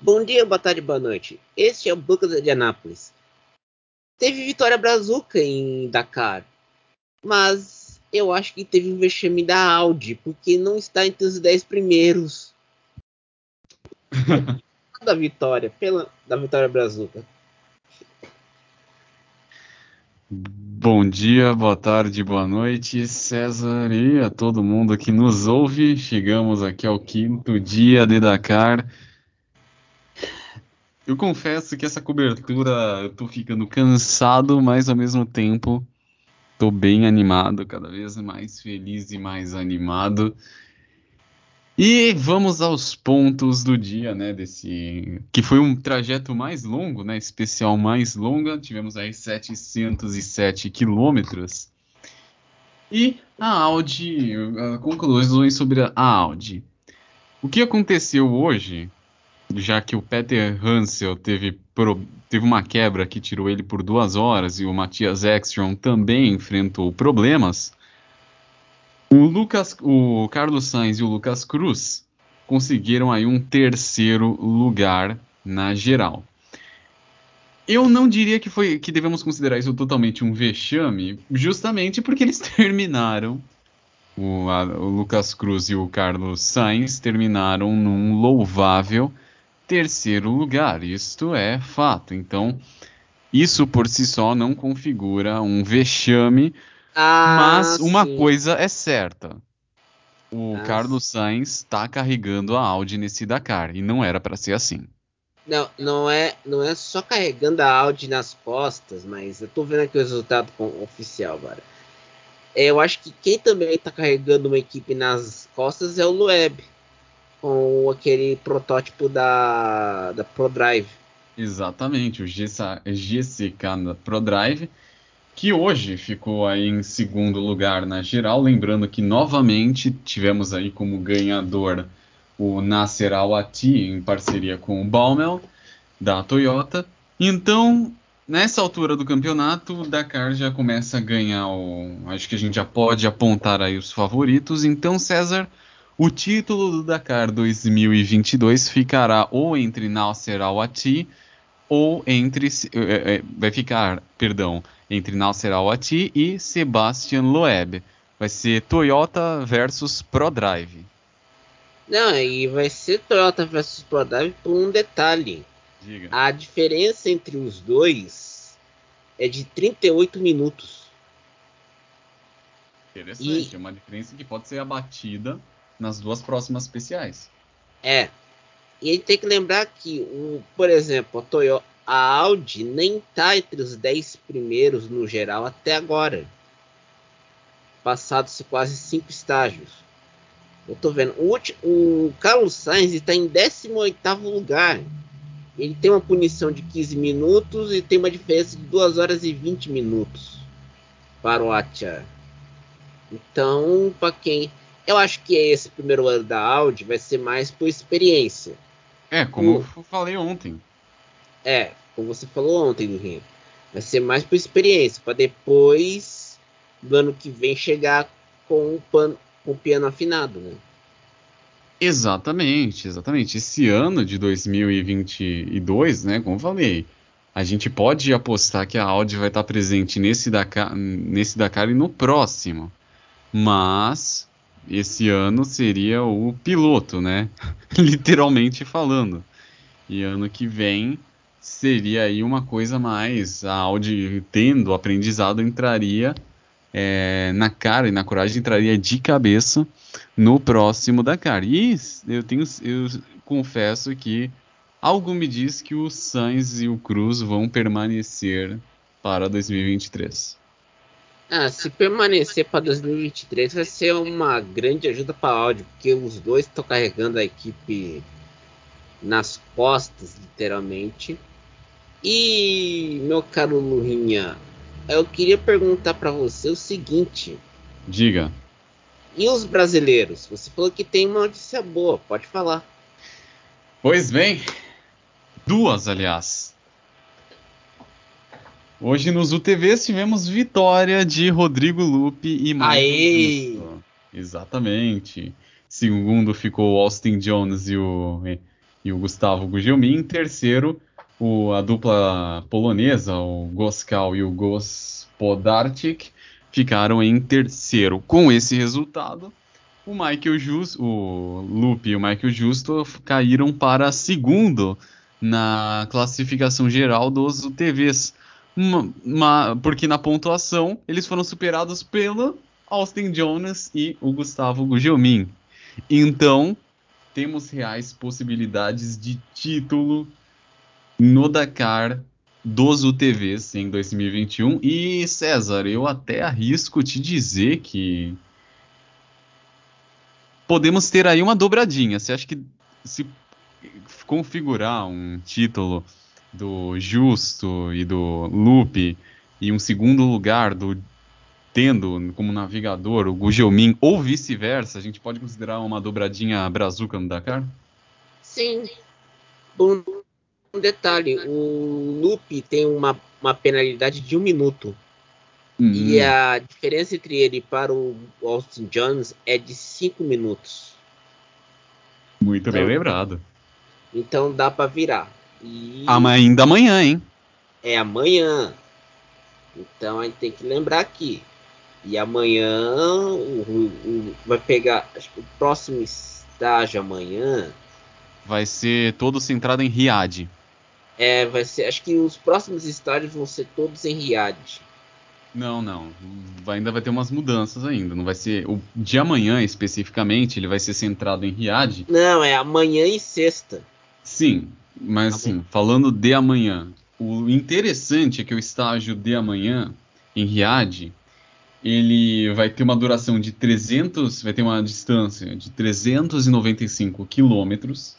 Bom dia, boa tarde, boa noite. Este é o Lucas de Anápolis. Teve vitória brazuca em Dakar, mas eu acho que teve um vexame da Audi, porque não está entre os 10 primeiros da vitória, pela da vitória brazuca. Bom dia, boa tarde, boa noite, César e a todo mundo que nos ouve. Chegamos aqui ao quinto dia de Dakar. Eu confesso que essa cobertura eu tô ficando cansado, mas ao mesmo tempo tô bem animado, cada vez mais feliz e mais animado. E vamos aos pontos do dia, né? Desse que foi um trajeto mais longo, né? Especial mais longa. Tivemos aí 707 quilômetros. E a Audi, conclusões sobre a Audi. O que aconteceu hoje, já que o Peter Hansel teve, pro, teve uma quebra que tirou ele por duas horas e o Matthias Ekstrom também enfrentou problemas, o Lucas, o Carlos Sainz e o Lucas Cruz conseguiram aí um terceiro lugar na geral. Eu não diria que foi que devemos considerar isso totalmente um vexame, justamente porque eles terminaram o, a, o Lucas Cruz e o Carlos Sainz terminaram num louvável terceiro lugar. Isto é fato. Então, isso por si só não configura um vexame ah, Mas uma sim. coisa é certa. O ah, Carlos Sainz está carregando a Audi nesse Dakar e não era para ser assim. Não, não é, não é só carregando a Audi nas costas, mas eu tô vendo aqui o resultado oficial agora. É, eu acho que quem também está carregando uma equipe nas costas é o Loeb, com aquele protótipo da, da ProDrive. Exatamente, o GCK ProDrive que hoje ficou aí em segundo lugar na geral. Lembrando que novamente tivemos aí como ganhador o Nasser Al-Attiyah em parceria com o Baumel da Toyota. Então, nessa altura do campeonato, o Dakar já começa a ganhar o. Acho que a gente já pode apontar aí os favoritos. Então, César, o título do Dakar 2022 ficará ou entre Nasser Al-Attiyah ou entre. É, é, vai ficar, perdão, entre Nasser Al-Attiyah e Sebastian Loeb. Vai ser Toyota versus ProDrive. Não, e vai ser Toyota versus ProDrive por um detalhe. Diga. A diferença entre os dois é de 38 minutos. Interessante, e... é uma diferença que pode ser abatida nas duas próximas especiais. É. E gente tem que lembrar que, o, por exemplo, a Toyota, a Audi nem está entre os 10 primeiros no geral até agora. Passados quase cinco estágios. Eu tô vendo. O, o Carlos Sainz está em 18 lugar. Ele tem uma punição de 15 minutos e tem uma diferença de 2 horas e 20 minutos para o Atia. Então, para quem. Eu acho que esse primeiro ano da Audi vai ser mais por experiência. É, como o... eu falei ontem. É, como você falou ontem, Rio. Vai ser mais por experiência, para depois do ano que vem chegar com o, pano, com o piano afinado, né? Exatamente, exatamente. Esse ano de 2022, né, como eu falei, a gente pode apostar que a Audi vai estar presente nesse Dakar, nesse Dakar e no próximo. Mas esse ano seria o piloto, né? Literalmente falando. E ano que vem seria aí uma coisa mais. A Audi, tendo aprendizado, entraria é, na cara e na coragem, entraria de cabeça no próximo Dakar. E eu, tenho, eu confesso que algo me diz que o Sainz e o Cruz vão permanecer para 2023. Ah, se permanecer para 2023 vai ser uma grande ajuda para a Audi, porque os dois estão carregando a equipe nas costas, literalmente. E, meu caro Lurinha, eu queria perguntar para você o seguinte. Diga. E os brasileiros? Você falou que tem uma notícia boa, pode falar. Pois bem, duas, aliás. Hoje nos UTVs tivemos vitória de Rodrigo Lupe e Michael Exatamente. Segundo ficou Austin Jones e o e o Gustavo Gugelmin. Terceiro, o, a dupla polonesa, o Goskal e o Gospodarczyk, ficaram em terceiro. Com esse resultado, o Michael Justo, o Lupe e o Michael Justo caíram para segundo na classificação geral dos UTVs. Porque na pontuação eles foram superados pelo Austin Jones e o Gustavo Gugelmin. Então, temos reais possibilidades de título no Dakar dos UTVs em 2021. E César, eu até arrisco te dizer que podemos ter aí uma dobradinha. Você acha que se configurar um título do Justo e do Lupe e um segundo lugar do tendo como navegador o Gugelmin ou vice-versa, a gente pode considerar uma dobradinha brazuca no Dakar? Sim. Um, um detalhe, o Lupe tem uma, uma penalidade de um minuto. Uhum. E a diferença entre ele para o Austin Jones é de cinco minutos. Muito então, bem lembrado. Então dá para virar. E... Ainda amanhã, hein? É amanhã. Então a gente tem que lembrar aqui. E amanhã o, o, vai pegar. Acho que o próximo estágio amanhã. Vai ser todo centrado em Riad. É, vai ser. Acho que os próximos estádios vão ser todos em Riad. Não, não. Ainda vai ter umas mudanças ainda. Não vai ser. O de amanhã especificamente, ele vai ser centrado em Riad. Não, é amanhã e sexta. Sim, mas assim, falando de amanhã, o interessante é que o estágio de amanhã em Riad, ele vai ter uma duração de 300, vai ter uma distância de 395 quilômetros.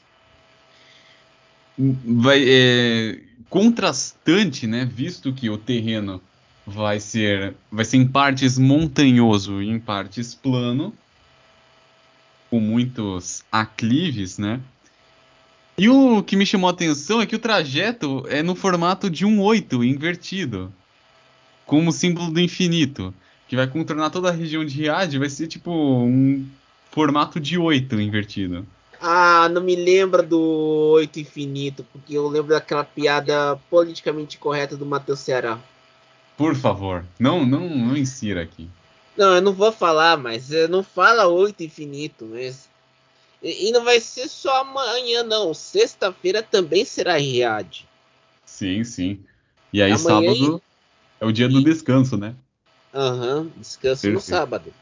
Vai é, contrastante, né, visto que o terreno vai ser vai ser em partes montanhoso e em partes plano, com muitos aclives, né? E o que me chamou a atenção é que o trajeto é no formato de um 8 invertido, como símbolo do infinito, que vai contornar toda a região de Riad, vai ser tipo um formato de 8 invertido. Ah, não me lembra do 8 infinito, porque eu lembro daquela piada politicamente correta do Matheus Ceará. Por favor, não, não, não insira aqui. Não, eu não vou falar, mas não fala 8 infinito, mas e, não vai ser só amanhã, não. Sexta-feira também será em Riad. Sim, sim. E aí, amanhã sábado e... é o dia do descanso, né? Aham, uhum, descanso Perfeito. no sábado.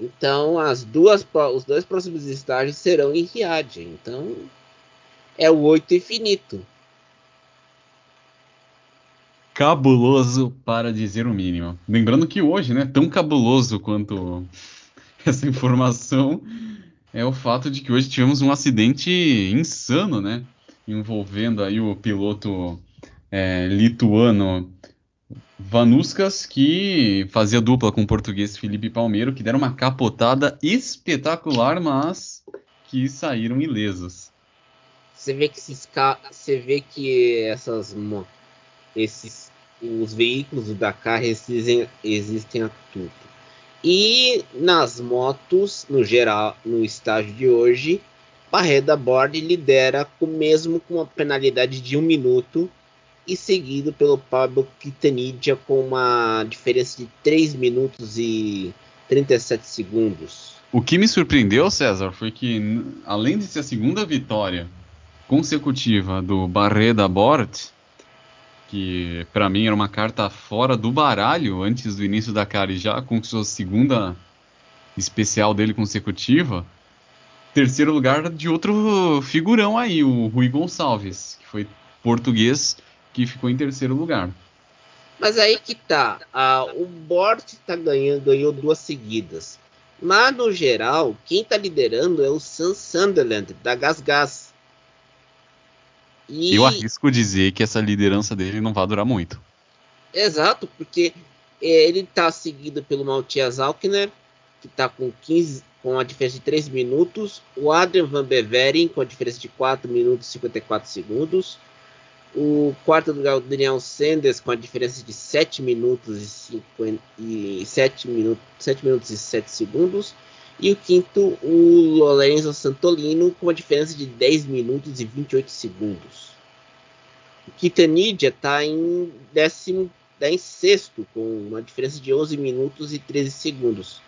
Então, as duas, os dois próximos estágios serão em Riad. Então, é o oito infinito. Cabuloso para dizer o mínimo. Lembrando que hoje, né, tão cabuloso quanto essa informação, é o fato de que hoje tivemos um acidente insano, né? Envolvendo aí o piloto é, lituano Vanuskas, que fazia dupla com o português Felipe Palmeiro, que deram uma capotada espetacular, mas que saíram ilesos. Você vê que esses você vê que essas esses os veículos do Dakar existem, existem a tudo. E nas motos, no geral, no estágio de hoje, Barreda Bord lidera com mesmo com uma penalidade de um minuto e seguido pelo Pablo Quitanidia com uma diferença de 3 minutos e 37 segundos. O que me surpreendeu, César, foi que além de ser a segunda vitória consecutiva do Barreda Bort, que para mim era uma carta fora do baralho antes do início da cara e já conquistou a segunda especial dele consecutiva. Terceiro lugar de outro figurão aí, o Rui Gonçalves, que foi português que ficou em terceiro lugar. Mas aí que tá, ah, o Bort tá ganhando, ganhou duas seguidas. Mas no geral, quem tá liderando é o Sam Sunderland da Gas Gas. E... Eu arrisco dizer que essa liderança dele não vai durar muito. Exato, porque é, ele está seguido pelo Matthias Alkner, que está com 15, com a diferença de 3 minutos. O Adrian Van Beveren com a diferença de 4 minutos e 54 segundos. O quarto lugar, o Daniel Sanders, com a diferença de 7 minutos e, 50, e 7, minutos, 7 minutos e 7 segundos. E o quinto, o Lorenzo Santolino, com uma diferença de 10 minutos e 28 segundos. O Kitanidia está em décimo, tá em sexto, com uma diferença de 11 minutos e 13 segundos.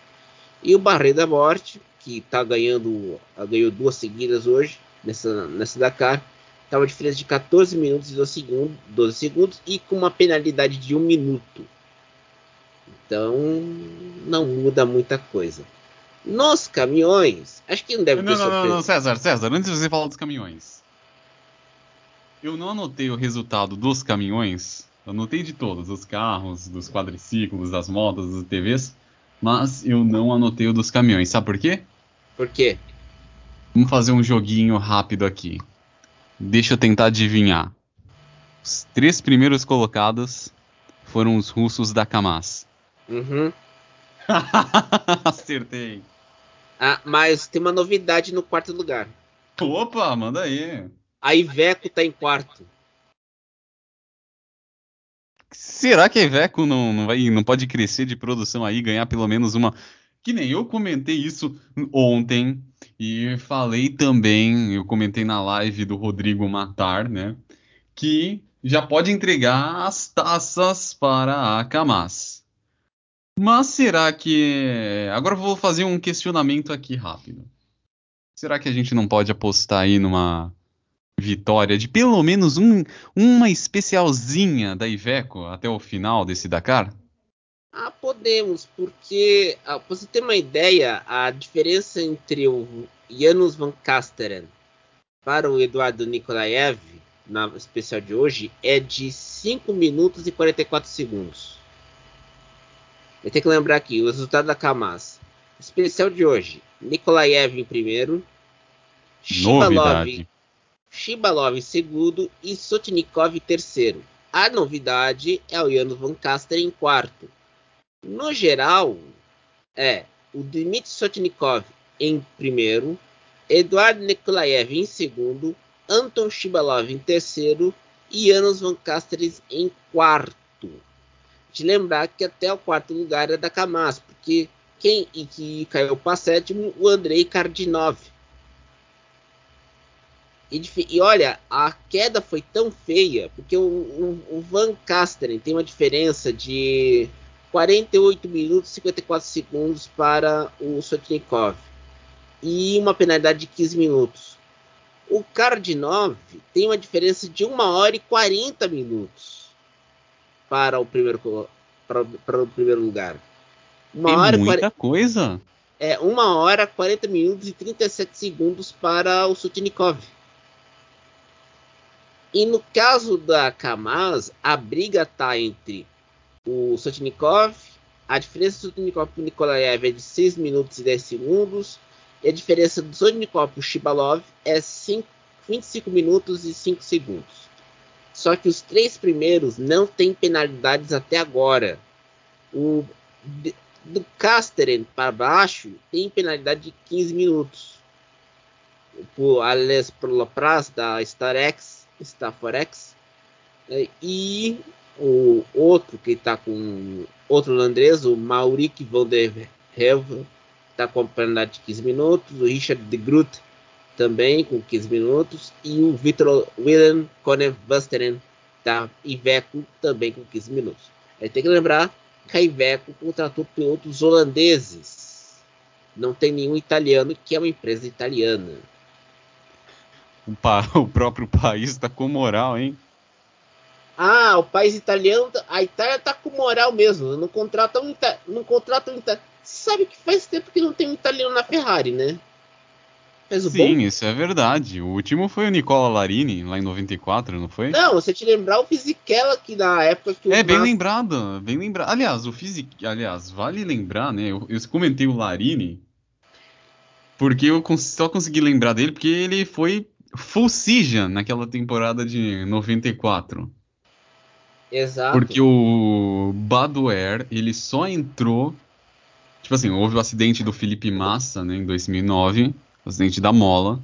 E o Barre da Morte, que está ganhando, ganhou duas seguidas hoje, nessa, nessa Dakar, está uma diferença de 14 minutos e 12 segundos, 12 segundos e com uma penalidade de 1 minuto. Então, não muda muita coisa. Nos caminhões, acho que não deve não, ter não. Não, não, César, César, antes de você falar dos caminhões. Eu não anotei o resultado dos caminhões. Anotei de todos, dos carros, dos quadriciclos, das motos, das TVs. Mas eu não anotei o dos caminhões. Sabe por quê? Por quê? Vamos fazer um joguinho rápido aqui. Deixa eu tentar adivinhar. Os três primeiros colocados foram os russos da Kamaz. Uhum. Acertei. Ah, mas tem uma novidade no quarto lugar. Opa, manda aí. A Iveco tá em quarto. Será que a Iveco não, não, vai, não pode crescer de produção aí, ganhar pelo menos uma. Que nem eu comentei isso ontem e falei também, eu comentei na live do Rodrigo Matar, né? Que já pode entregar as taças para a Kamaz. Mas será que. Agora eu vou fazer um questionamento aqui rápido. Será que a gente não pode apostar aí numa vitória de pelo menos um, uma especialzinha da Iveco até o final desse Dakar? Ah, podemos, porque ah, pra você ter uma ideia, a diferença entre o Janusz Van Kasteren para o Eduardo Nikolaev na especial de hoje é de 5 minutos e 44 segundos. Eu tenho que lembrar aqui o resultado da Kamaz. Especial de hoje: Nikolaev em primeiro, Shibalov. Shibalov em segundo e Sotnikov em terceiro. A novidade é o Janusz Van Caster em quarto. No geral, é o Dmitry Sotnikov em primeiro, Eduardo Nikolaev em segundo, Anton Shibalov em terceiro e Janusz Van Casteres em quarto. De lembrar que até o quarto lugar é da Kamaz, porque quem e que caiu para sétimo, o Andrei Kardinov. E, e, olha, a queda foi tão feia, porque o, o, o Van Kasteren tem uma diferença de 48 minutos e 54 segundos para o Sotnikov e uma penalidade de 15 minutos. O Kardinov tem uma diferença de 1 hora e 40 minutos para o primeiro, para, para o primeiro lugar. Uma é hora muita 40, coisa. É 1 hora, 40 minutos e 37 segundos para o Sotnikov. E no caso da Kamaz, a briga está entre o Sotnikov, a diferença do Sotnikov para o Nikolaev é de 6 minutos e 10 segundos, e a diferença do Sotnikov para o Shibalov é 5, 25 minutos e 5 segundos. Só que os três primeiros não têm penalidades até agora. O do Casteren para baixo tem penalidade de 15 minutos. O Alex Prolopras da StarX, StarForex, né? e o outro que está com outro holandês, o Maurik van der Helve, está com penalidade de 15 minutos. O Richard de Groot também com 15 minutos. E o Victor Willem Konevasteren da Iveco também com 15 minutos. Aí tem que lembrar que a Iveco contratou pilotos holandeses. Não tem nenhum italiano, que é uma empresa italiana. O, pa o próprio país está com moral, hein? Ah, o país italiano, a Itália tá com moral mesmo. Não contrata um, não contrata um italiano. Sabe que faz tempo que não tem um italiano na Ferrari, né? Sim, bom. isso é verdade. O último foi o Nicola Larini, lá em 94, não foi? Não, você te lembrar o Fisichella que na época que o É, bem lembrado, bem lembrado. Aliás, o Fisic... Aliás, vale lembrar, né? Eu, eu comentei o Larini porque eu só consegui lembrar dele porque ele foi full season naquela temporada de 94. Exato. Porque o Badoer, ele só entrou. Tipo assim, houve o acidente do Felipe Massa, né, em 2009, acidente da mola.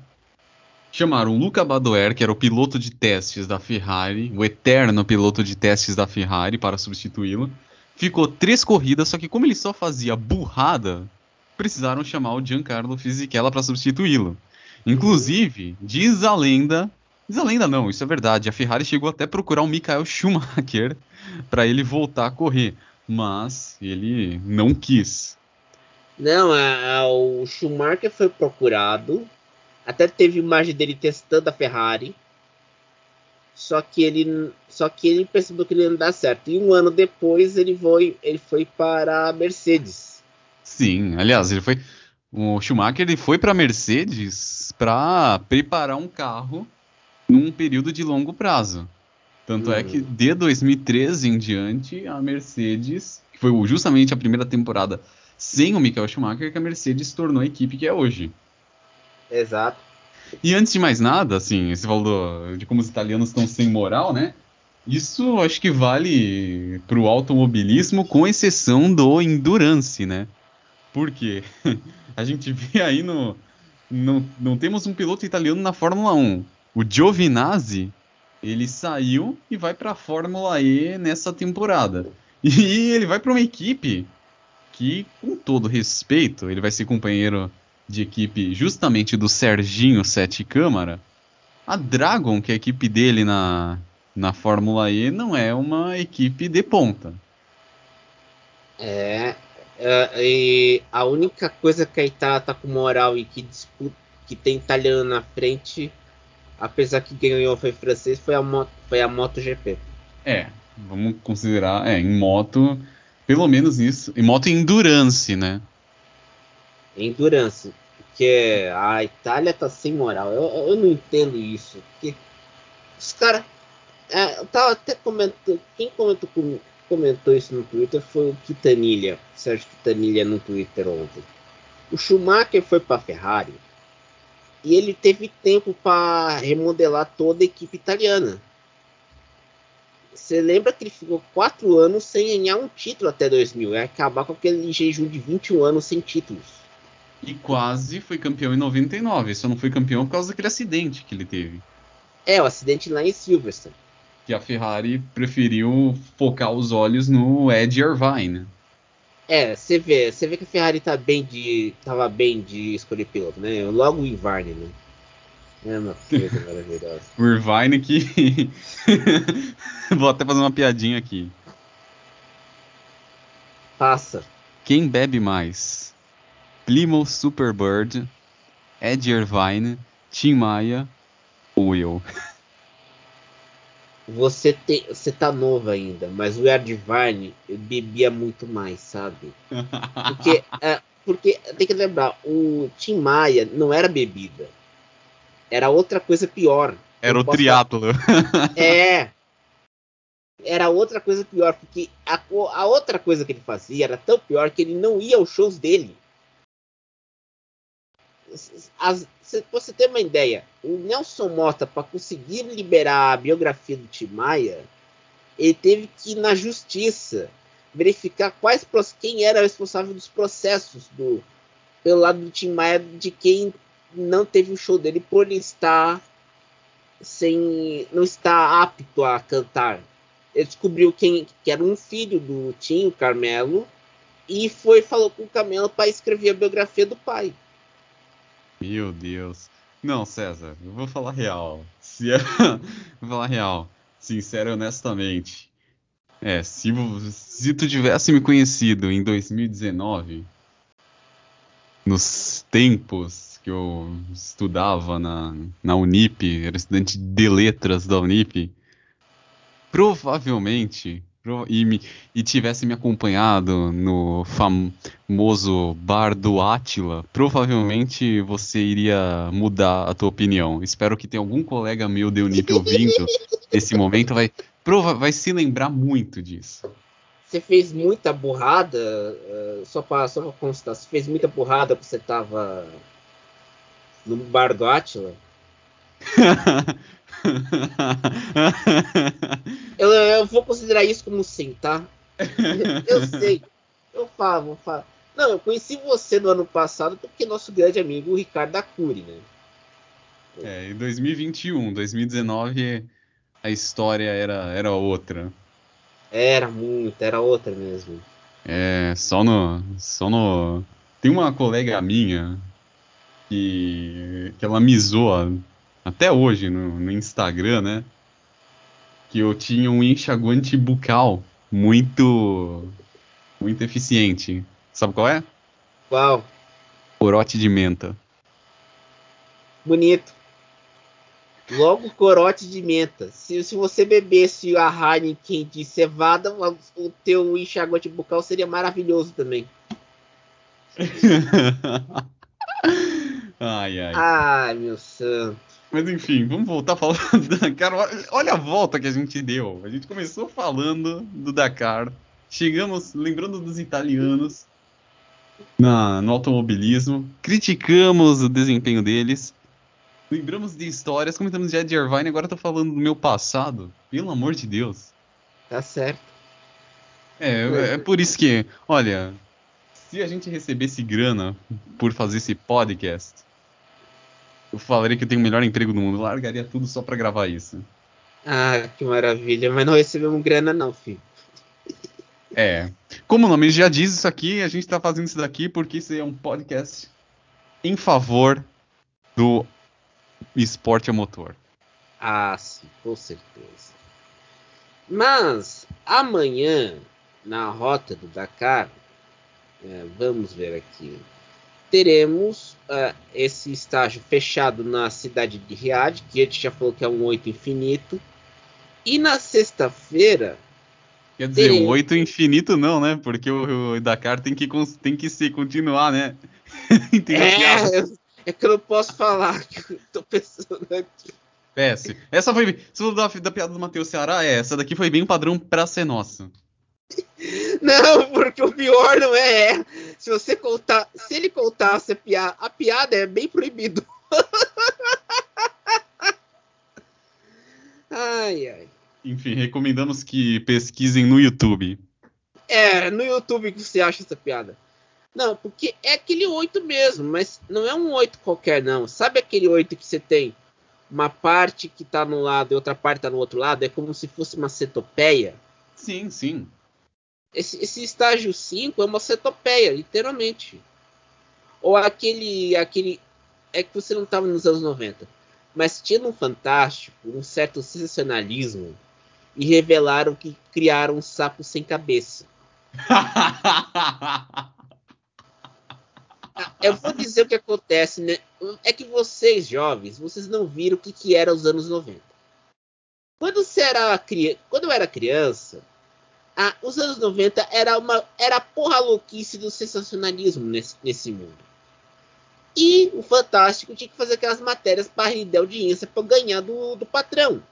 Chamaram Luca Badoer, que era o piloto de testes da Ferrari, o eterno piloto de testes da Ferrari, para substituí-lo. Ficou três corridas, só que como ele só fazia burrada, precisaram chamar o Giancarlo Fisichella para substituí-lo. Inclusive, diz a lenda, diz a lenda não, isso é verdade, a Ferrari chegou até a procurar o Michael Schumacher para ele voltar a correr, mas ele não quis. Não, a, a, o Schumacher foi procurado, até teve imagem dele testando a Ferrari, só que ele, só que ele percebeu que ele não dá certo. E um ano depois ele foi, ele foi para a Mercedes. Sim, aliás, ele foi o Schumacher ele foi para a Mercedes para preparar um carro num período de longo prazo. Tanto é que hum. de 2013 em diante, a Mercedes, que foi justamente a primeira temporada sem o Michael Schumacher, que a Mercedes se tornou a equipe que é hoje. Exato. E antes de mais nada, assim, você falou de como os italianos estão sem moral, né? Isso acho que vale para o automobilismo, com exceção do endurance, né? Por quê? a gente vê aí no. Não, não temos um piloto italiano na Fórmula 1. O Giovinazzi, ele saiu e vai para a Fórmula E nessa temporada. E ele vai para uma equipe que, com todo respeito, ele vai ser companheiro de equipe justamente do Serginho Sete Câmara. A Dragon, que é a equipe dele na, na Fórmula E, não é uma equipe de ponta. É, e a única coisa que a Itália tá com moral e que disputa, que tem italiano na frente, apesar que ganhou foi francês, foi a, moto, foi a MotoGP. É, vamos considerar, é, em moto, pelo menos isso, em moto endurance, né? Endurance, porque a Itália tá sem moral, eu, eu não entendo isso, porque os caras, é, eu tava até comentando, quem comentou comentou isso no Twitter foi o Quintanilha, Sérgio Quintanilha no Twitter ontem. O Schumacher foi para a Ferrari e ele teve tempo para remodelar toda a equipe italiana. Você lembra que ele ficou quatro anos sem ganhar um título até 2000? É acabar com aquele jejum de 21 anos sem títulos. E quase foi campeão em 99. Só não foi campeão por causa daquele acidente que ele teve. É, o acidente lá em Silverstone que a Ferrari preferiu focar os olhos no Ed Irvine. É, você vê, você vê que a Ferrari tá bem de, tava bem de escolher piloto, né? Logo o Irvine, né? É uma coisa maravilhosa. o Irvine que. Vou até fazer uma piadinha aqui. Passa. Quem bebe mais? Plymouth Superbird, Ed Irvine, Tim Maia ou eu? você, te, você tá novo ainda, mas o Erdvine bebia muito mais, sabe? Porque, é, porque tem que lembrar, o Tim Maia não era bebida. Era outra coisa pior. Era o triatlo. É. Era outra coisa pior, porque a, a outra coisa que ele fazia era tão pior que ele não ia aos shows dele. As, se você ter uma ideia, o Nelson Mota, para conseguir liberar a biografia do Tim Maia, ele teve que ir na justiça verificar quais quem era responsável dos processos do pelo lado do Tim Maia de quem não teve o show dele por ele estar sem não estar apto a cantar. Ele descobriu quem que era um filho do Tim, o Carmelo, e foi falou com o Carmelo para escrever a biografia do pai. Meu Deus. Não, César, eu vou falar real. Se é... vou falar real. Sincero e honestamente. É, se, se tu tivesse me conhecido em 2019, nos tempos que eu estudava na, na Unip, era estudante de letras da Unip, provavelmente e, me, e tivesse me acompanhado no famoso bar do Átila, provavelmente você iria mudar a tua opinião. Espero que tenha algum colega meu de Unip ouvindo nesse momento, vai, prova, vai se lembrar muito disso. Você fez muita burrada, uh, só para só pra constar, você fez muita burrada porque você tava no bar do Átila? eu, eu, vou considerar isso como sim, tá? Eu sei. Eu falo, vou falar. Não, eu conheci você no ano passado porque nosso grande amigo o Ricardo Acuri, né? É, em 2021, 2019 a história era, era outra. Era muito, era outra mesmo. É, só no, só no, Tem uma colega minha que, que ela me zoa até hoje no, no Instagram, né? Que eu tinha um enxaguante bucal muito muito eficiente. Sabe qual é? Qual? Corote de menta. Bonito. Logo corote de menta. Se, se você bebesse a Heineken de cevada, o teu enxaguante bucal seria maravilhoso também. ai, ai. Ai, meu santo. Mas enfim, vamos voltar falando do Dakar. Olha a volta que a gente deu. A gente começou falando do Dakar. Chegamos lembrando dos italianos na, no automobilismo. Criticamos o desempenho deles. Lembramos de histórias, comentamos de Ed Irvine, agora tô falando do meu passado. Pelo amor de Deus. Tá certo. É, é por isso que, olha, se a gente recebesse grana por fazer esse podcast, eu falaria que eu tenho o melhor emprego do mundo. Eu largaria tudo só para gravar isso. Ah, que maravilha. Mas não recebemos grana, não, filho. É. Como o nome já diz isso aqui, a gente tá fazendo isso daqui porque isso é um podcast em favor do esporte a motor. Ah, sim, com certeza. Mas amanhã, na rota do Dakar, é, vamos ver aqui, teremos uh, esse estágio fechado na cidade de Riad, que a gente já falou que é um 8 infinito. E na sexta-feira. Quer dizer, teremos... um 8 infinito não, né? Porque o, o Dakar tem que, tem que se continuar, né? é, é que eu não posso falar, que eu tô pensando aqui. Péssimo. Essa foi. Se da, da piada do Matheus Ceará, é, essa daqui foi bem padrão pra ser nossa. Não, porque o pior não é. Se você contar. Se ele contasse a piada, a piada é bem proibido. ai, ai. Enfim, recomendamos que pesquisem no YouTube. É, no YouTube que você acha essa piada. Não, porque é aquele 8 mesmo, mas não é um 8 qualquer, não. Sabe aquele 8 que você tem uma parte que tá no lado e outra parte tá no outro lado? É como se fosse uma cetopeia. Sim, sim. Esse, esse estágio 5 é uma cetopeia, literalmente. Ou aquele. aquele É que você não estava nos anos 90. Mas tinha um fantástico, um certo sensacionalismo. E revelaram que criaram um sapo sem cabeça. Eu vou dizer o que acontece, né? É que vocês, jovens, vocês não viram o que, que era os anos 90. Quando, você era, quando eu era criança, ah, os anos 90 era, uma, era a porra louquice do sensacionalismo nesse, nesse mundo. E o Fantástico tinha que fazer aquelas matérias para render audiência para ganhar do, do patrão.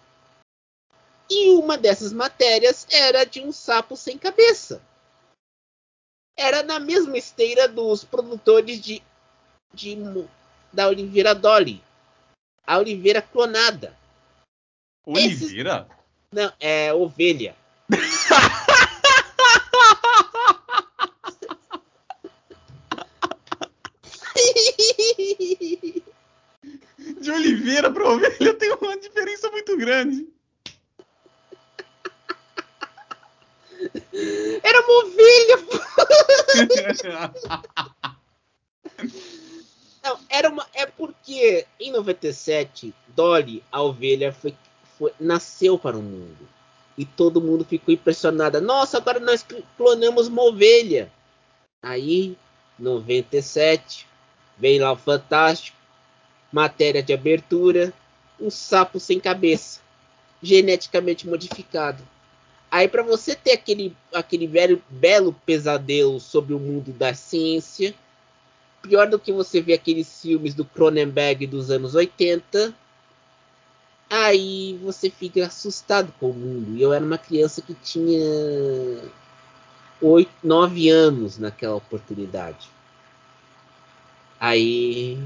E uma dessas matérias era de um sapo sem cabeça era na mesma esteira dos produtores de, de da Oliveira Dolly. A Oliveira clonada. Oliveira? Esses, não, é ovelha. De Oliveira para ovelha tem uma diferença muito grande. Era uma ovelha. Não, era uma. É porque em 97, Dolly, a ovelha, foi, foi, nasceu para o mundo. E todo mundo ficou impressionado. Nossa, agora nós clonamos uma ovelha. Aí, 97, vem lá o Fantástico. Matéria de abertura. Um sapo sem cabeça. Geneticamente modificado. Aí para você ter aquele, aquele velho, belo pesadelo sobre o mundo da ciência, pior do que você ver aqueles filmes do Cronenberg dos anos 80, aí você fica assustado com o mundo. E eu era uma criança que tinha 8, 9 anos naquela oportunidade. Aí,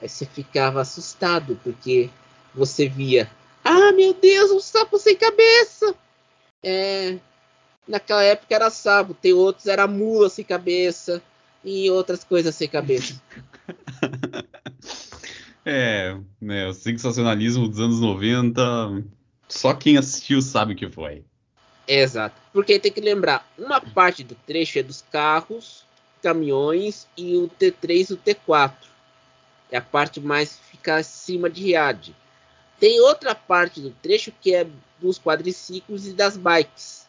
aí você ficava assustado, porque você via, ah meu Deus, um sapo sem cabeça! é, naquela época era sábado, tem outros era mula sem cabeça e outras coisas sem cabeça. é, né, o sensacionalismo dos anos 90, só quem assistiu sabe o que foi. Exato, porque tem que lembrar, uma parte do trecho é dos carros caminhões e o T3 e o T4. É a parte mais fica acima de Riad. Tem outra parte do trecho que é dos quadriciclos e das bikes.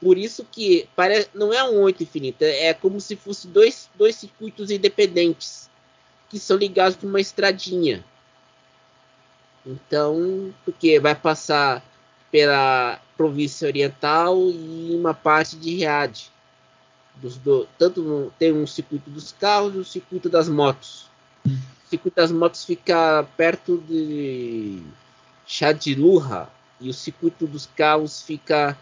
Por isso que parece, não é um 8 infinito, é como se fosse dois, dois circuitos independentes que são ligados por uma estradinha. Então, porque vai passar pela província oriental e uma parte de Riad. Do, tanto no, tem um circuito dos carros e um circuito das motos. O circuito das motos fica perto de Shadilurra e o circuito dos carros fica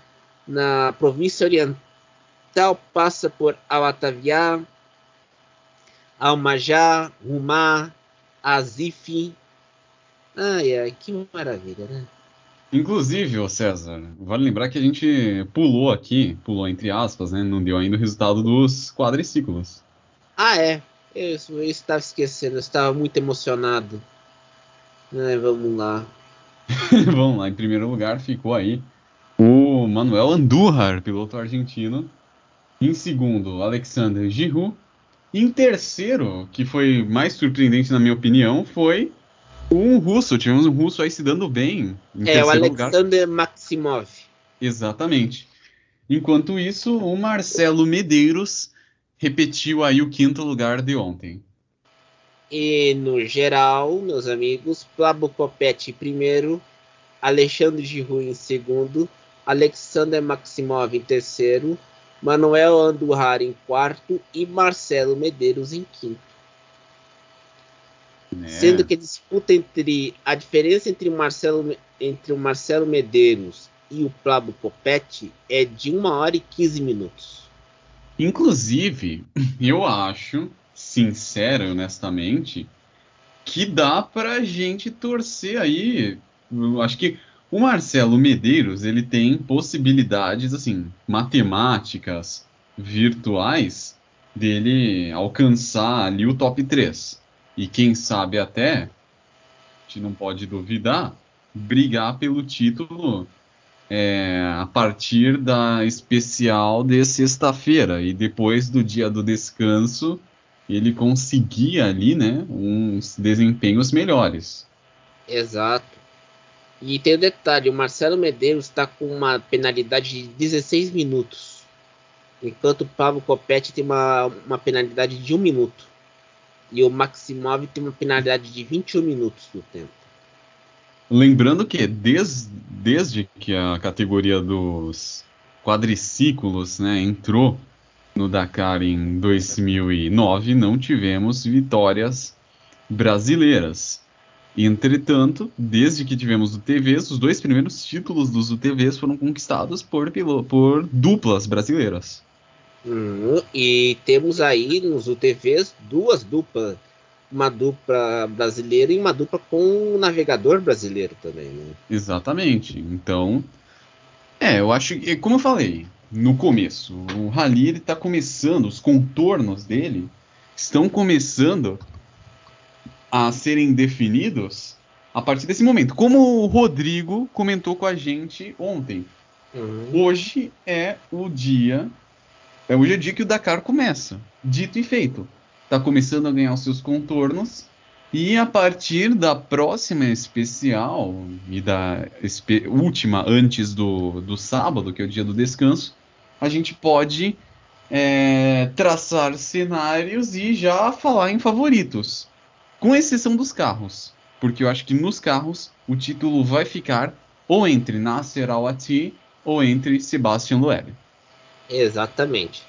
na província oriental, passa por Al-Ataviá, Al-Majá, Rumá, Azif. Ai, ai, que maravilha, né? Inclusive, ô César, vale lembrar que a gente pulou aqui, pulou entre aspas, né? Não deu ainda o resultado dos quadriciclos. Ah, é. Eu, eu estava esquecendo, eu estava muito emocionado. É, vamos lá. vamos lá, em primeiro lugar ficou aí o Manuel Andújar, piloto argentino. Em segundo, Alexander Giroud. Em terceiro, que foi mais surpreendente na minha opinião, foi um russo. Tivemos um russo aí se dando bem. é, o Alexander lugar. Maximov. Exatamente. Enquanto isso, o Marcelo Medeiros repetiu aí o quinto lugar de ontem. E no geral, meus amigos, Pablo Copete em primeiro, Alexandre Giroud em segundo, Alexander Maximov em terceiro, Manuel Andurrar em quarto e Marcelo Medeiros em quinto. É. Sendo que a disputa entre a diferença entre o Marcelo, entre o Marcelo Medeiros e o Pablo Copete é de uma hora e 15 minutos. Inclusive, eu acho, sincero, honestamente, que dá pra gente torcer aí. Eu acho que o Marcelo Medeiros, ele tem possibilidades, assim, matemáticas, virtuais, dele alcançar ali o top 3. E quem sabe até, a gente não pode duvidar, brigar pelo título é, a partir da especial de sexta-feira e depois do dia do descanso ele conseguia ali, né, uns desempenhos melhores. Exato. E tem um detalhe, o Marcelo Medeiros está com uma penalidade de 16 minutos, enquanto o Pablo Copete tem uma, uma penalidade de 1 minuto. E o Maximov tem uma penalidade de 21 minutos no tempo. Lembrando que desde, que a categoria dos quadriciclos né, entrou no Dakar em 2009, não tivemos vitórias brasileiras. Entretanto, desde que tivemos UTVs, os dois primeiros títulos dos UTVs foram conquistados por, por duplas brasileiras. Uhum, e temos aí nos UTVs duas duplas uma dupla brasileira e uma dupla com um navegador brasileiro também, né? Exatamente. Então, é, eu acho que, como eu falei no começo, o Rally ele está começando, os contornos dele estão começando a serem definidos a partir desse momento. Como o Rodrigo comentou com a gente ontem. Uhum. Hoje é o dia. É hoje é o dia que o Dakar começa. Dito e feito está começando a ganhar os seus contornos. E a partir da próxima especial e da última antes do, do sábado, que é o dia do descanso, a gente pode é, traçar cenários e já falar em favoritos, com exceção dos carros, porque eu acho que nos carros o título vai ficar ou entre Nasser Al-Attiyah ou entre Sebastian Loeb. Exatamente.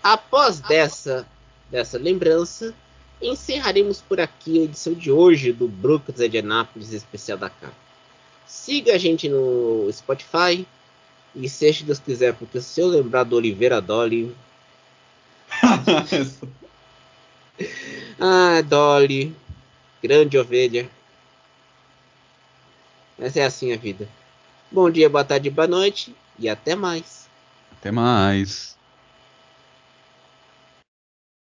Após dessa dessa lembrança, encerraremos por aqui a edição de hoje do Brooklyn de Anápolis Especial da Capa. Siga a gente no Spotify e seja Deus quiser, porque se eu lembrar do Oliveira Dolly. ah, Dolly, grande ovelha. Mas é assim a vida. Bom dia, boa tarde, boa noite e até mais. Até mais.